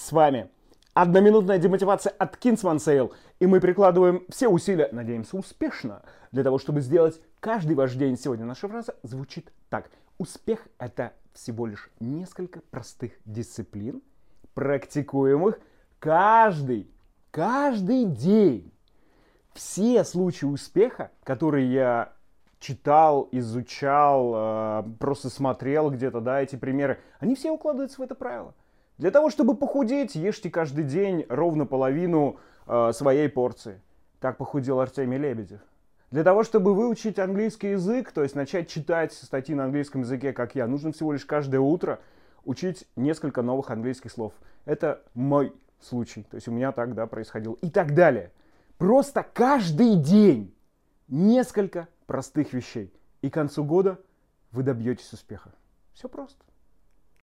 С вами одноминутная демотивация от Kingsman Sale. И мы прикладываем все усилия, надеемся, успешно, для того, чтобы сделать каждый ваш день. Сегодня наша фраза звучит так. Успех – это всего лишь несколько простых дисциплин, практикуемых каждый, каждый день. Все случаи успеха, которые я читал, изучал, э, просто смотрел где-то, да, эти примеры, они все укладываются в это правило. Для того, чтобы похудеть, ешьте каждый день ровно половину э, своей порции. Так похудел Артемий Лебедев. Для того, чтобы выучить английский язык, то есть начать читать статьи на английском языке, как я, нужно всего лишь каждое утро учить несколько новых английских слов. Это мой случай. То есть у меня так, да, происходило. И так далее. Просто каждый день несколько простых вещей. И к концу года вы добьетесь успеха. Все просто.